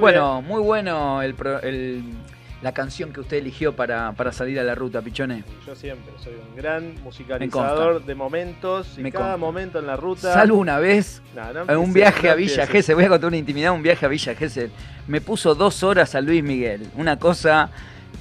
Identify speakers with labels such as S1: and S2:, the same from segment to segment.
S1: bueno, muy bueno el, el, la canción que usted eligió para, para, salir a la ruta, Pichone.
S2: Yo siempre soy un gran musicalizador de momentos y cada momento en la ruta.
S1: Salvo una vez en un viaje a Villa Gesell, voy a contar una intimidad, un viaje a Villa Gesell. Me puso dos horas a Luis Miguel, una cosa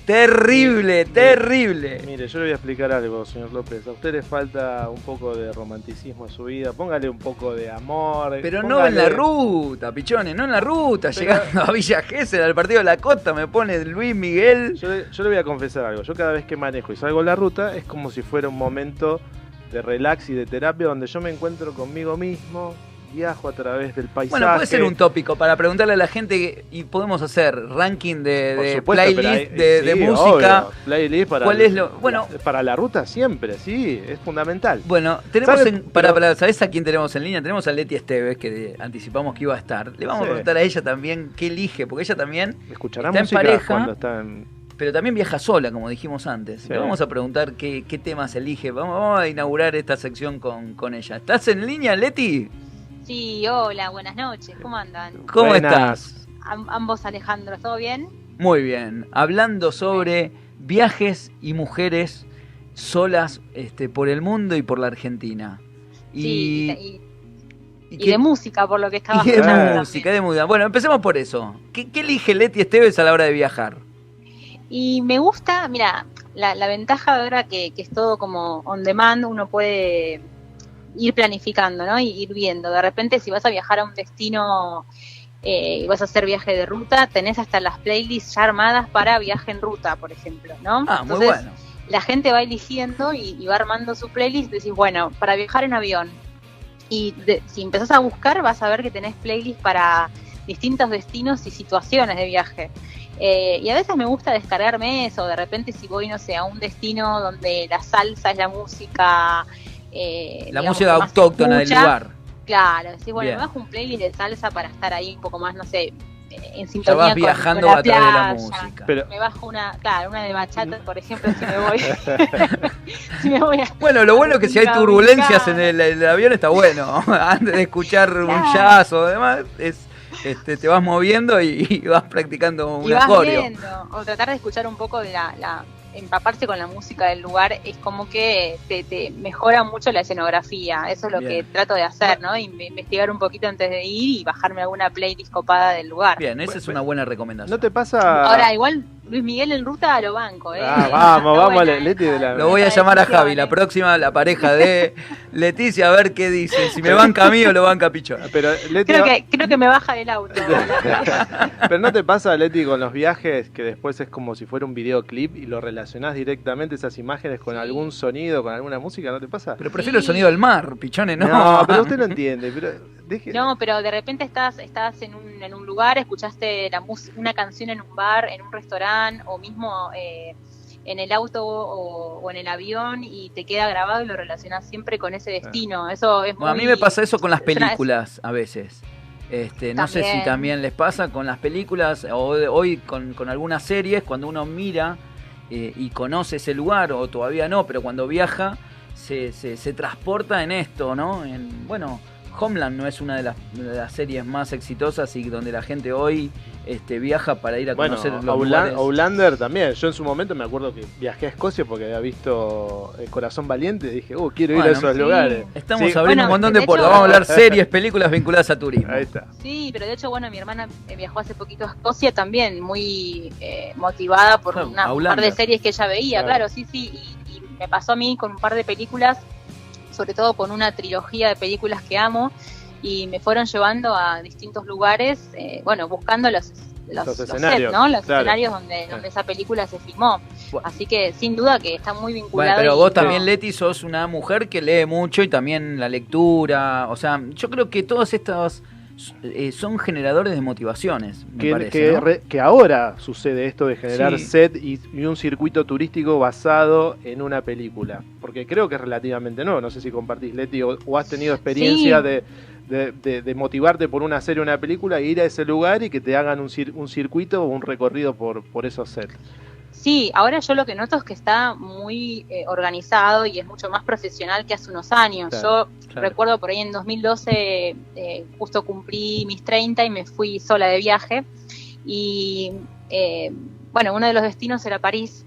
S1: Terrible, terrible.
S2: Mire, yo le voy a explicar algo, señor López. A usted le falta un poco de romanticismo en su vida. Póngale un poco de amor.
S1: Pero no en la ruta, pichones, no en la ruta. Llegando a Villa Gesell, al partido de la costa, me pone Luis Miguel.
S2: Yo le, yo le voy a confesar algo. Yo cada vez que manejo y salgo en la ruta es como si fuera un momento de relax y de terapia donde yo me encuentro conmigo mismo, viajo a través del paisaje.
S1: Bueno, puede ser un tópico para preguntarle a la gente y podemos hacer ranking de, playlist de, música.
S2: Playlist para,
S1: ¿Cuál es lo, bueno,
S2: para la ruta siempre, sí, es fundamental.
S1: Bueno, tenemos para, para, ¿sabes a quién tenemos en línea? Tenemos a Leti Esteves, que anticipamos que iba a estar. Le vamos a preguntar a ella también qué elige, porque ella también
S2: está en pareja. está
S1: pero también viaja sola, como dijimos antes. Le vamos a preguntar qué, temas elige. Vamos, a inaugurar esta sección con, con ella. ¿Estás en línea, Leti?
S3: Sí, hola, buenas noches, ¿cómo andan?
S1: ¿Cómo estás?
S3: ambos Alejandro, ¿todo bien?
S1: Muy bien, hablando sobre viajes y mujeres solas este, por el mundo y por la Argentina.
S3: Y, y, de música, por lo que estaba
S1: Y de música, de música. Bueno, empecemos por eso. ¿Qué, elige Leti Esteves a la hora de viajar?
S3: Y me gusta, mira, la, ventaja ahora que, que es todo como on demand, uno puede ir planificando, ¿no? Y ir viendo. De repente, si vas a viajar a un destino eh, y vas a hacer viaje de ruta, tenés hasta las playlists ya armadas para viaje en ruta, por ejemplo, ¿no?
S1: Ah, muy bueno.
S3: La gente va eligiendo y, va armando su playlist. Decís, bueno, para viajar en avión. Y si empezás a buscar, vas a ver que tenés playlists para distintos destinos y situaciones de viaje. Eh, y a veces me gusta descargarme eso, de repente si voy, no sé, a un destino donde la salsa es la música
S1: eh, la música autóctona del lugar.
S3: Claro, sí, bueno, me bajo un playlist de salsa para estar ahí un poco más, no sé, en sintonía
S1: ya vas viajando a través de la música.
S3: Me bajo una, claro, una de bachata, por ejemplo, si me voy. si me voy
S1: bueno, lo bueno es que si hay turbulencias en el, avión está bueno. Antes de escuchar un jazz o demás, es este, te vas moviendo y, vas practicando un acorio.
S3: O tratar de escuchar un poco de la empaparse con la música del lugar es como que te, mejora mucho la escenografía. Eso es lo que trato de hacer, ¿no? Investigar un poquito antes de ir y bajarme alguna playlist copada del lugar.
S1: Bien, esa es una buena recomendación.
S2: ¿No te pasa?
S3: Ahora, igual Luis Miguel en ruta a lo banco, ¿eh?
S2: Ah, vamos, vamos, Leti de la...
S1: Lo voy a llamar a Javi, la próxima, la pareja de Leticia, a ver qué dice. Si me banca a mí o lo banca Pichón.
S3: Pero creo, que, creo que me baja del auto.
S2: Pero ¿no te pasa, Leti, con los viajes que después es como si fuera un videoclip y lo relacionás directamente esas imágenes con algún sonido, con alguna música? ¿No te pasa?
S1: Pero prefiero el sonido del mar, Pichones, ¿no?
S2: No, pero usted lo entiende. Pero
S3: No, pero de repente estás, estás en, un, en un lugar, escuchaste la una canción en un bar, en un restaurante o mismo eh, en el auto o, en el avión y te queda grabado y lo relacionas siempre con ese destino. Eso es
S1: A mí me pasa eso con las películas a veces. Este, no sé si también les pasa con las películas o hoy con, con algunas series, cuando uno mira eh, y conoce ese lugar o todavía no, pero cuando viaja se, se, se transporta en esto, ¿no? En, bueno, Homeland no es una de las, series más exitosas y donde la gente hoy este, viaja para ir a conocer los lugares.
S2: Outlander también. Yo en su momento me acuerdo que viajé a Escocia porque había visto El Corazón Valiente y dije, uh, quiero ir a esos lugares.
S1: Estamos abriendo un montón de, puertas. Vamos a hablar series, películas vinculadas a turismo.
S2: Ahí está.
S3: Sí, pero de hecho, bueno, mi hermana eh, viajó hace poquito a Escocia también, muy eh, motivada por una, un par de series que ella veía, claro, sí, sí. y me pasó a mí con un par de películas sobre todo con una trilogía de películas que amo y me fueron llevando a distintos lugares, eh, bueno, buscando los, los, escenarios, ¿no? Los escenarios donde, donde esa película se filmó. Así que sin duda que está muy vinculado.
S1: Bueno, pero vos también, Leti, sos una mujer que lee mucho y también la lectura. O sea, yo creo que todos estos eh, son generadores de motivaciones. Me
S2: que,
S1: parece,
S2: que, ahora sucede esto de generar set y, un circuito turístico basado en una película. Porque creo que es relativamente nuevo. No sé si compartís, Leti, o, has tenido experiencia de, de, motivarte por una serie o una película, e ir a ese lugar y que te hagan un, un circuito o un recorrido por, por esos sets.
S3: Sí, ahora yo lo que noto es que está muy eh, organizado y es mucho más profesional que hace unos años. yo recuerdo por ahí en 2012, eh, justo cumplí mis 30 y me fui sola de viaje. Y eh, bueno, uno de los destinos era París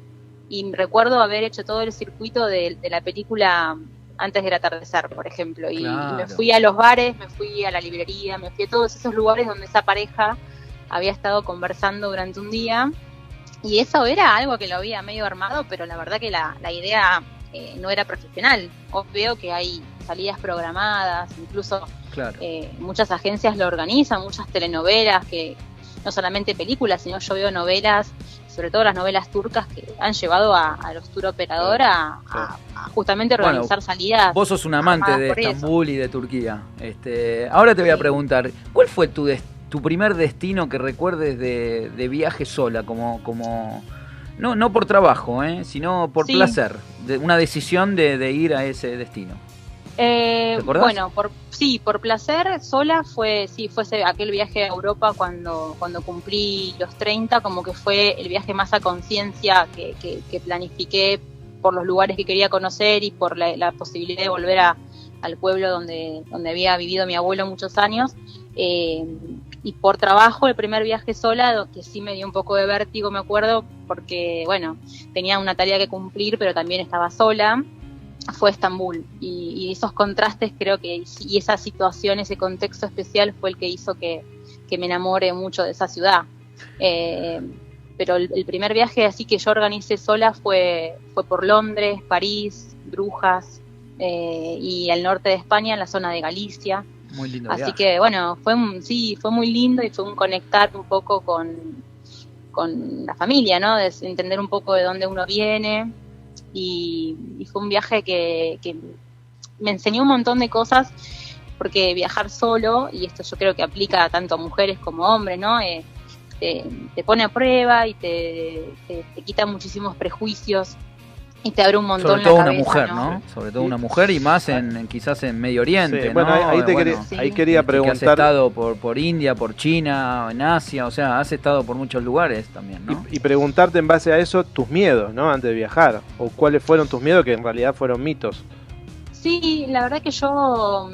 S3: y recuerdo haber hecho todo el circuito de, la película antes del atardecer, por ejemplo. Y, me fui a los bares, me fui a la librería, me fui a todos esos lugares donde esa pareja había estado conversando durante un día. Y eso era algo que lo había medio armado, pero la verdad que la, idea eh, no era profesional. Veo que hay salidas programadas, incluso eh, muchas agencias lo organizan, muchas telenovelas que no solamente películas, sino yo veo novelas sobre todo las novelas turcas que han llevado a, los tour operador a, justamente organizar salidas.
S1: Vos sos un amante de Estambul y de Turquía. Este, ahora te voy a preguntar, ¿cuál fue tu, tu primer destino que recuerdes de, viaje sola, como, como no, no por trabajo, ¿eh? sino por placer, de, una decisión de ir a ese destino?
S3: Eh, bueno, por, sí, por placer sola fue, sí, fue aquel viaje a Europa cuando, cuando cumplí los 30, como que fue el viaje más a conciencia que, que, planifiqué por los lugares que quería conocer y por la, posibilidad de volver a, al pueblo donde, donde había vivido mi abuelo muchos años. Eh, y por trabajo, el primer viaje sola, que sí me dio un poco de vértigo, me acuerdo, porque, bueno, tenía una tarea que cumplir, pero también estaba sola fue Estambul y, esos contrastes creo que y esa situación, ese contexto especial fue el que hizo que, me enamore mucho de esa ciudad. Eh, pero el, primer viaje así que yo organicé sola fue, fue por Londres, París, Brujas eh, y al norte de España, en la zona de Galicia.
S1: Muy lindo.
S3: Así que bueno, fue sí, fue muy lindo y fue un conectar un poco con, con la familia, ¿no? De entender un poco de dónde uno viene, y, fue un viaje que, me enseñó un montón de cosas porque viajar solo, y esto yo creo que aplica tanto a mujeres como a hombres, ¿no? Eh, te, pone a prueba y te, te, quita muchísimos prejuicios y te abre un montón
S1: Sobre todo una mujer, ¿no? Sobre todo una mujer y más en, quizás en Medio Oriente,
S2: Bueno, ahí, te quería, ahí quería preguntar.
S1: has estado por, por India, por China, en Asia, o sea, has estado por muchos lugares también, ¿no?
S2: Y, preguntarte en base a eso tus miedos, ¿no? Antes de viajar, o cuáles fueron tus miedos que en realidad fueron mitos.
S3: Sí, la verdad que yo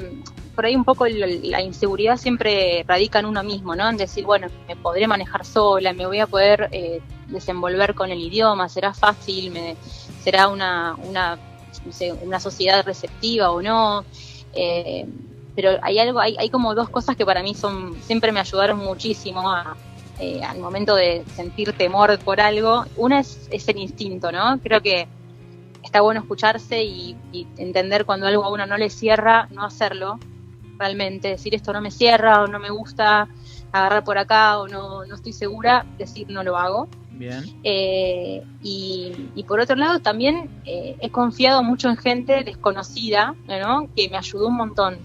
S3: por ahí un poco la inseguridad siempre radica en uno mismo, ¿no? En decir, bueno, me podré manejar sola, me voy a poder eh, desenvolver con el idioma, será fácil, me, será una, una, una sociedad receptiva o no. Eh, pero hay algo, hay, hay como dos cosas que para mí son, siempre me ayudaron muchísimo eh, al momento de sentir temor por algo. Una es, es el instinto, ¿no? Creo que está bueno escucharse y, entender cuando algo a uno no le cierra, no hacerlo realmente, decir esto no me cierra o no me gusta agarrar por acá o no, no estoy segura, decir no lo hago.
S1: Bien.
S3: Eh, y, por otro lado también eh, he confiado mucho en gente desconocida, ¿no? Que me ayudó un montón.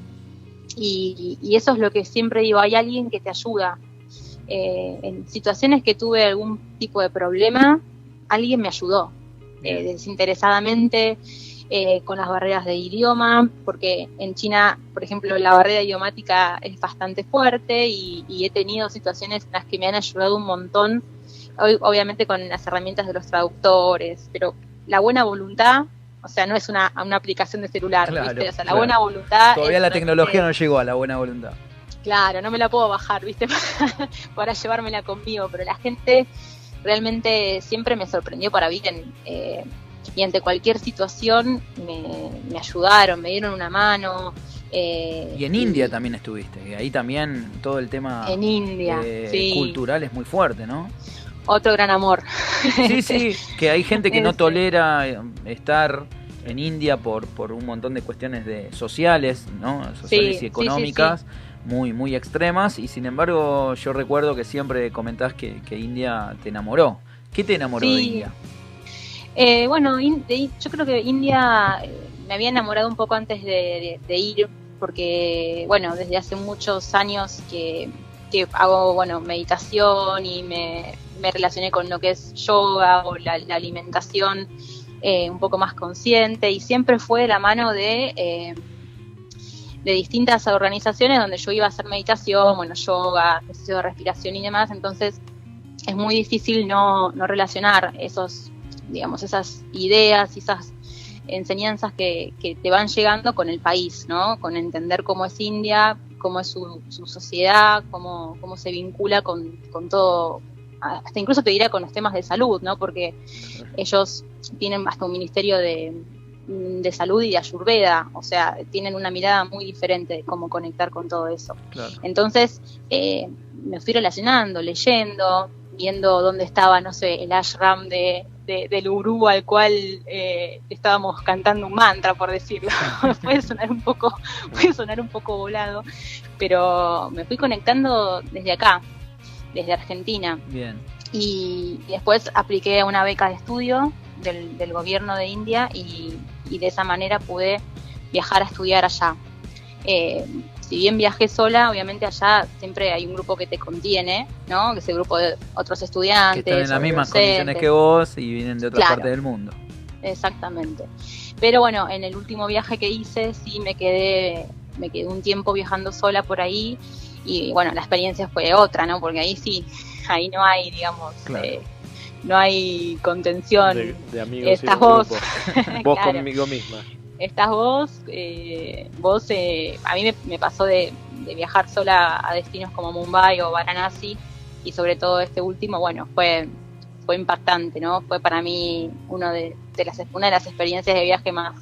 S3: Y, eso es lo que siempre digo, hay alguien que te ayuda. Eh, en situaciones que tuve algún tipo de problema, alguien me ayudó desinteresadamente. Eh, con las barreras de idioma, porque en China, por ejemplo, la barrera idiomática es bastante fuerte y, he tenido situaciones en las que me han ayudado un montón, obviamente con las herramientas de los traductores, pero la buena voluntad o sea, no es una, una aplicación de celular, ¿viste? O sea, la buena voluntad.
S1: Todavía la tecnología no llegó a la buena voluntad.
S3: Claro, no me la puedo bajar, ¿viste? para llevármela conmigo, pero la gente realmente siempre me sorprendió para bien. Eh, y ante cualquier situación me, ayudaron, me dieron una mano.
S1: Eh, y en India también estuviste, ahí también todo el tema
S3: en India,
S1: eh, cultural es muy fuerte, ¿no?
S3: Otro gran amor.
S1: Sí, sí, que hay gente que no tolera eh, estar en India por, por un montón de cuestiones de sociales, ¿no? Sociales y económicas. muy, muy extremas, y sin embargo yo recuerdo que siempre comentás que, que India te enamoró. ¿Qué te enamoró de India?
S3: Eh, bueno, yo creo que India eh, me había enamorado un poco antes de, ir, porque, bueno, desde hace muchos años que, hago, bueno, meditación y me, relacioné con lo que es yoga o la, alimentación eh, un poco más consciente y siempre fue de la mano de, de distintas organizaciones donde yo iba a hacer meditación, bueno, yoga, ejercicio de respiración y demás, entonces es muy difícil no, no relacionar esos digamos, esas ideas y esas enseñanzas que, que, te van llegando con el país, ¿no? Con entender cómo es India, cómo es su, sociedad, cómo, cómo se vincula con, con, todo, hasta incluso te diría con los temas de salud, ¿no? Porque ellos tienen hasta un ministerio de, de salud y de ayurveda, o sea, tienen una mirada muy diferente de cómo conectar con todo eso. Entonces, eh, me fui relacionando, leyendo, viendo dónde estaba, no sé, el ashram de, del gurú al cual eh, estábamos cantando un mantra, por decirlo. puede sonar un poco, puede sonar un poco volado, pero me fui conectando desde acá, desde Argentina.
S1: Bien.
S3: Y, después apliqué una beca de estudio del, del gobierno de India y, y, de esa manera pude viajar a estudiar allá. Eh, si bien viajé sola, obviamente allá siempre hay un grupo que te contiene, ¿no? Que es el grupo de otros estudiantes.
S1: Que están en las mismas condiciones que vos y vienen de otra parte del mundo.
S3: Exactamente. Pero bueno, en el último viaje que hice sí me quedé, me quedé un tiempo viajando sola por ahí y bueno, la experiencia fue otra, ¿no? Porque ahí sí, ahí no hay, digamos, eh, no hay contención.
S2: De, amigos Estás vos. vos conmigo misma.
S3: Estás vos, eh, vos, eh, a mí me, pasó de, viajar sola a destinos como Mumbai o Varanasi y sobre todo este último, bueno, fue fue impactante, ¿no? Fue para mí uno de, las, una de las experiencias de viaje más,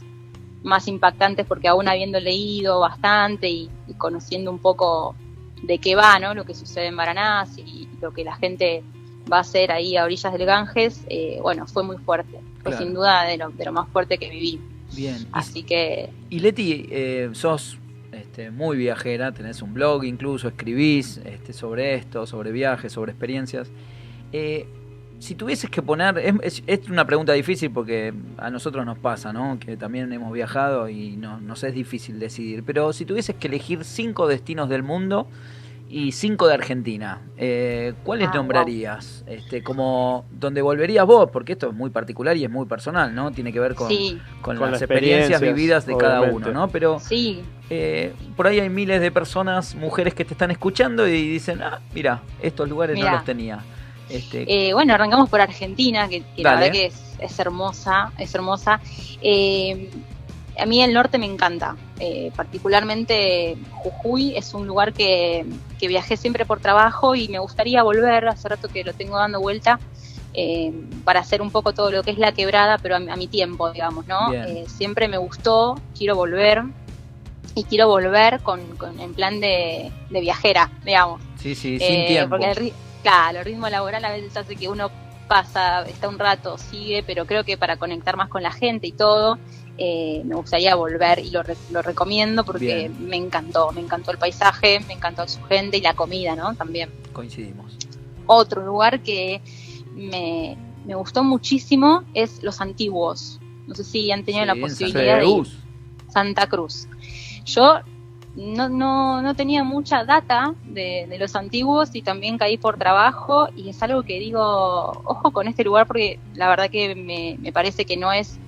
S3: más impactantes porque aún habiendo leído bastante y conociendo un poco de qué va, ¿no? Lo que sucede en Varanasi y lo que la gente va a hacer ahí a orillas del Ganges, eh, bueno, fue muy fuerte. Fue sin duda de lo, de lo más fuerte que viví.
S1: Bien.
S3: Así que...
S1: Y Leti, eh, sos este, muy viajera, tenés un blog incluso, escribís este, sobre esto, sobre viajes, sobre experiencias. Eh, si tuvieses que poner, es, es, una pregunta difícil porque a nosotros nos pasa, ¿no? Que también hemos viajado y no, nos es difícil decidir. Pero si tuvieses que elegir cinco destinos del mundo y cinco de Argentina, eh, ¿cuáles ah, nombrarías? Este, como donde volverías vos, porque esto es muy particular y es muy personal, ¿no? Tiene que ver con, con, las, experiencias, vividas de cada uno, ¿no? Pero
S3: sí.
S1: Eh, por ahí hay miles de personas, mujeres que te están escuchando y dicen, ah, mira, estos lugares no los tenía.
S3: Este... Eh, bueno, arrancamos por Argentina, que, la verdad que es, hermosa, es hermosa. Eh, a mí el norte me encanta, eh, particularmente Jujuy es un lugar que, viajé siempre por trabajo y me gustaría volver, hace rato que lo tengo dando vuelta, para hacer un poco todo lo que es la quebrada, pero a, mi tiempo, digamos, ¿no? siempre me gustó, quiero volver y quiero volver con, en plan de, viajera, digamos.
S1: Sí, sí, sin tiempo.
S3: Porque Claro, el ritmo laboral a veces hace que uno pasa, está un rato, sigue, pero creo que para conectar más con la gente y todo, eh, me gustaría volver y lo, lo recomiendo porque me encantó, me encantó el paisaje, me encantó su gente y la comida, ¿no? También.
S1: Coincidimos.
S3: Otro lugar que me, gustó muchísimo es Los Antiguos. No sé si han tenido la posibilidad de ir. Santa Cruz. Yo no, no, no tenía mucha data de, de, los antiguos y también caí por trabajo y es algo que digo, ojo con este lugar porque la verdad que me, me parece que no es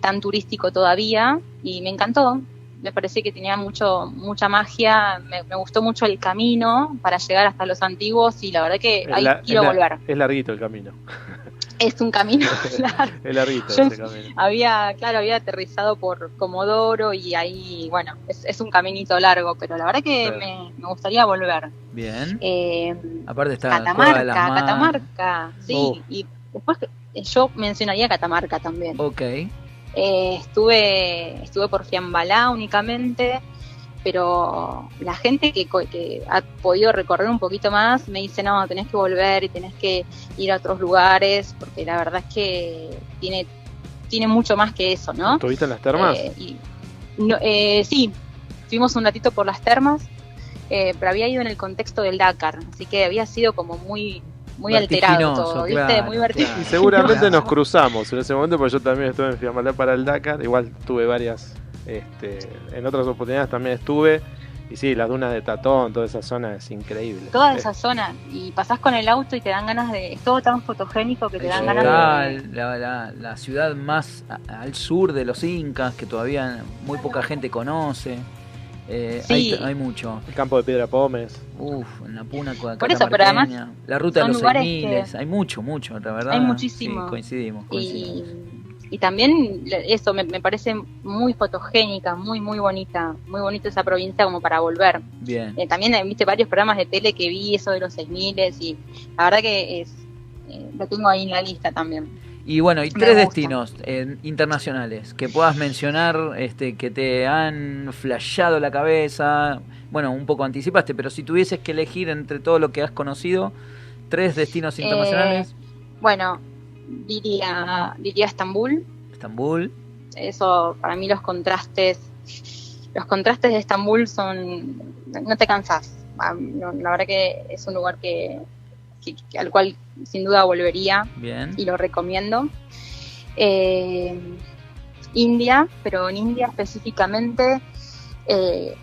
S3: tan turístico todavía y me encantó. Me parece que tenía mucho, mucha magia, me, gustó mucho el camino para llegar hasta los antiguos y la verdad que ahí quiero volver.
S2: Es larguito el camino.
S3: Es un camino
S2: largo. es larguito ese camino.
S3: Había, claro, había aterrizado por Comodoro y ahí, bueno, es, un caminito largo, pero la verdad que me, gustaría volver.
S1: Bien.
S3: Eh,
S1: Aparte está
S3: Catamarca, Catamarca, sí. Oh. Y después yo mencionaría Catamarca también.
S1: Ok.
S3: Eh, estuve, estuve por Fiambalá únicamente pero la gente que, que, ha podido recorrer un poquito más me dice, no, tenés que volver y tenés que ir a otros lugares, porque la verdad es que tiene, tiene mucho más que eso, ¿no?
S2: ¿Estuviste en las termas?
S3: Eh, eh, sí, fuimos un ratito por las termas, eh, pero había ido en el contexto del Dakar, así que había sido como muy muy alterado todo, ¿viste? Muy
S2: vertiginoso. Y seguramente nos cruzamos en ese momento, porque yo también estuve en Fiamalá para el Dakar, igual tuve varias este, en otras oportunidades también estuve. Y sí, las dunas de Tatón, toda esa zona es increíble.
S3: Toda esa zona. Y pasás con el auto y te dan ganas de. Es todo tan fotogénico que te dan ganas
S1: de. La, la, ciudad más al sur de los Incas, que todavía muy poca gente conoce. Eh, hay, mucho.
S2: El campo de Piedra Pómez.
S1: Uf, en la Puna,
S3: Por eso, pero además.
S1: La ruta de los 6000. Hay mucho, mucho, la verdad.
S3: Hay muchísimo.
S1: coincidimos, coincidimos.
S3: Y y también eso me, parece muy fotogénica, muy, muy bonita, muy bonita esa provincia como para volver.
S1: Bien.
S3: Eh, también viste varios programas de tele que vi, eso de los 6000 y la verdad que es, eh, lo tengo ahí en la lista también.
S1: Y bueno, y tres destinos eh, internacionales que puedas mencionar, este, que te han flashado la cabeza. Bueno, un poco anticipaste, pero si tuvieses que elegir entre todo lo que has conocido, tres destinos internacionales.
S3: bueno, diría, diría Estambul.
S1: Estambul.
S3: Eso, para mí los contrastes, los contrastes de Estambul son, no te cansas. Ah, la verdad que es un lugar que, al cual sin duda volvería
S1: Bien.
S3: y lo recomiendo. Eh, India, pero en India específicamente, eh,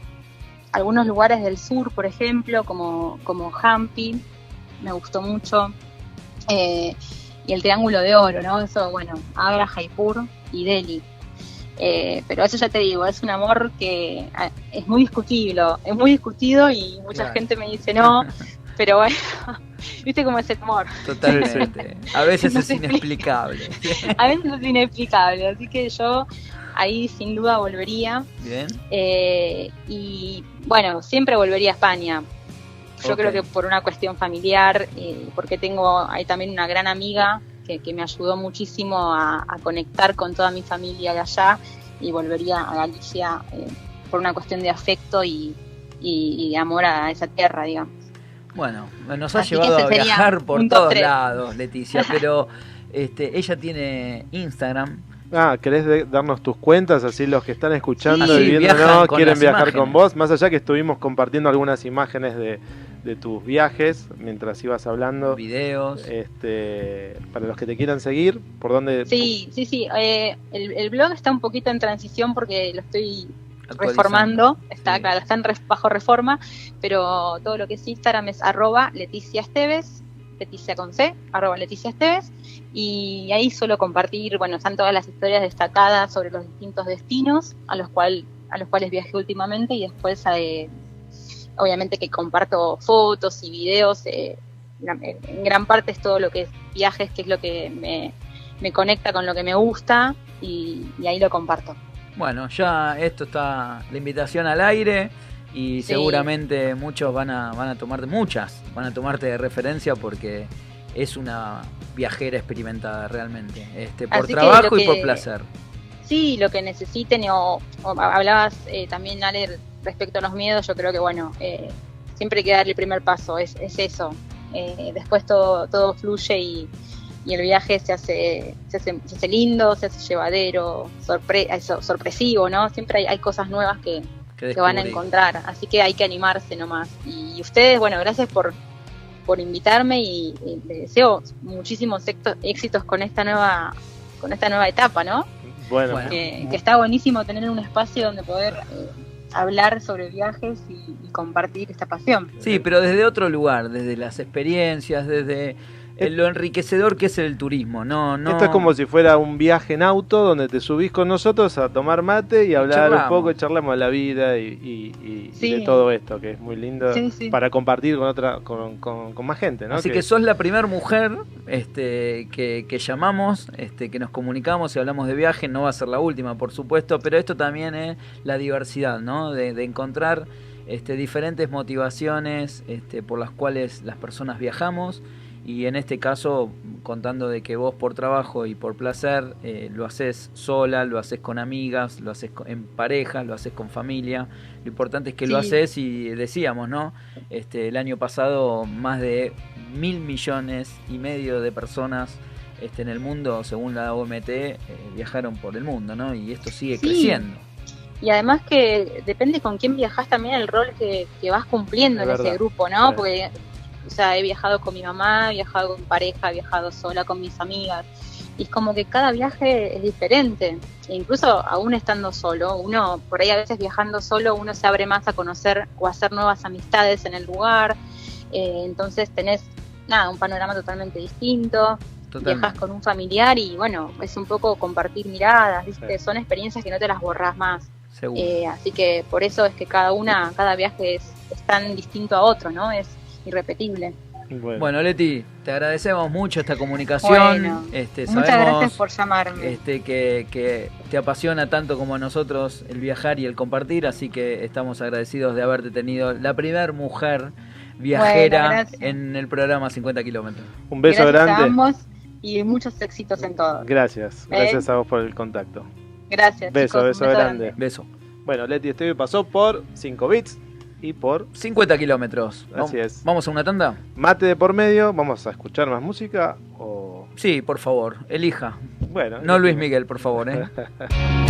S3: algunos lugares del sur, por ejemplo, como, como Hampi, me gustó mucho. Eh, y el Triángulo de Oro, ¿no? Eso, bueno, Agra, Jaipur y Delhi. Eh, pero eso ya te digo, es un amor que ah, es muy discutible, es muy discutido y mucha gente me dice no, pero bueno, viste cómo es el amor.
S1: Totalmente. A veces es inexplicable.
S3: A veces es inexplicable, así que yo ahí sin duda volvería.
S1: Bien.
S3: Eh, y bueno, siempre volvería a España. Yo creo que por una cuestión familiar, eh, porque tengo ahí también una gran amiga que, me ayudó muchísimo a, conectar con toda mi familia de allá y volvería a Galicia eh, por una cuestión de afecto y, amor a esa tierra, digamos.
S1: Bueno, nos ha llevado a viajar por todos lados, Leticia, pero este, ella tiene Instagram.
S2: Ah, ¿querés darnos tus cuentas? Así los que están escuchando y viendo no quieren viajar con vos. Más allá que estuvimos compartiendo algunas imágenes de, de tus viajes mientras ibas hablando.
S1: Videos.
S2: Este, para los que te quieran seguir, ¿por dónde?
S3: Sí, sí, sí. Eh, el, blog está un poquito en transición porque lo estoy reformando. Está, claro, está en bajo reforma, pero todo lo que es Instagram es arroba Leticia Esteves, Leticia con C, arroba Leticia Esteves. Y ahí suelo compartir, bueno, están todas las historias destacadas sobre los distintos destinos a los, cual, a los cuales viajé últimamente y después eh, obviamente que comparto fotos y videos, eh, en gran parte es todo lo que es viajes, que es lo que me, conecta con lo que me gusta y, ahí lo comparto.
S1: Bueno, ya esto está la invitación al aire y seguramente muchos van a, van a tomarte, muchas van a tomarte de referencia porque es una viajera experimentada realmente, este, por trabajo y por placer.
S3: Sí, lo que necesiten, o, hablabas eh, también, Ale, respecto a los miedos, yo creo que, bueno, eh, siempre hay que dar el primer paso, es, eso. Eh, después todo, todo fluye y, el viaje se hace, se hace, lindo, se hace llevadero, sorpre sorpresivo, ¿no? Siempre hay, cosas nuevas que, que, van a encontrar, así que hay que animarse nomás. Y ustedes, bueno, gracias por, por invitarme y, les deseo muchísimos éxitos con esta nueva con esta nueva etapa, ¿no?
S2: Bueno,
S3: que, está buenísimo tener un espacio donde poder eh, hablar sobre viajes y, compartir esta pasión.
S1: Sí, pero desde otro lugar, desde las experiencias, desde lo enriquecedor que es el turismo. No, no...
S2: Esto es como si fuera un viaje en auto donde te subís con nosotros a tomar mate y hablar un poco, y charlamos de la vida y, de todo esto, que es muy lindo para compartir con otra con, con, más gente. ¿no?
S1: Así que... sos la primera mujer este, que, que, llamamos, este, que nos comunicamos y hablamos de viaje. No va a ser la última, por supuesto, pero esto también es la diversidad, ¿no? de, de encontrar este, diferentes motivaciones este, por las cuales las personas viajamos y en este caso contando de que vos por trabajo y por placer eh, lo haces sola, lo haces con amigas, lo haces en pareja, lo haces con familia. Lo importante es que lo haces y decíamos, ¿no? Este, el año pasado más de mil millones y medio de personas este, en el mundo, según la OMT, eh, viajaron por el mundo, ¿no? Y esto sigue creciendo.
S3: Y además que depende con quién viajas también el rol que, vas cumpliendo en ese grupo, ¿no? Porque o sea, he viajado con mi mamá, he viajado con pareja, he viajado sola con mis amigas. Y es como que cada viaje es diferente. E incluso aún estando solo, uno, por ahí a veces viajando solo, uno se abre más a conocer o a hacer nuevas amistades en el lugar. Eh, entonces tenés, nada, un panorama totalmente distinto. Viajas con un familiar y bueno, es un poco compartir miradas, ¿viste? Son experiencias que no te las borrás más. Eh, así que por eso es que cada una, cada viaje es, es tan distinto a otro, ¿no? Es irrepetible.
S1: Bueno. Leti, te agradecemos mucho esta comunicación. este,
S3: muchas gracias por llamarme.
S1: Este, que, te apasiona tanto como a nosotros el viajar y el compartir, así que estamos agradecidos de haberte tenido la primera mujer viajera en el programa 50 kilómetros.
S2: Un beso grande.
S3: y muchos éxitos en todo.
S2: Gracias, gracias a vos por el contacto.
S3: Gracias.
S2: Beso, beso, grande.
S1: Beso.
S2: Bueno, Leti Esteve pasó por 5 bits y por
S1: 50 kilómetros.
S2: Así es.
S1: ¿Vamos a una tanda?
S2: Mate de por medio, vamos a escuchar más música o...
S1: Sí, por favor, elija.
S2: Bueno.
S1: No Luis Miguel, por favor. ¿eh?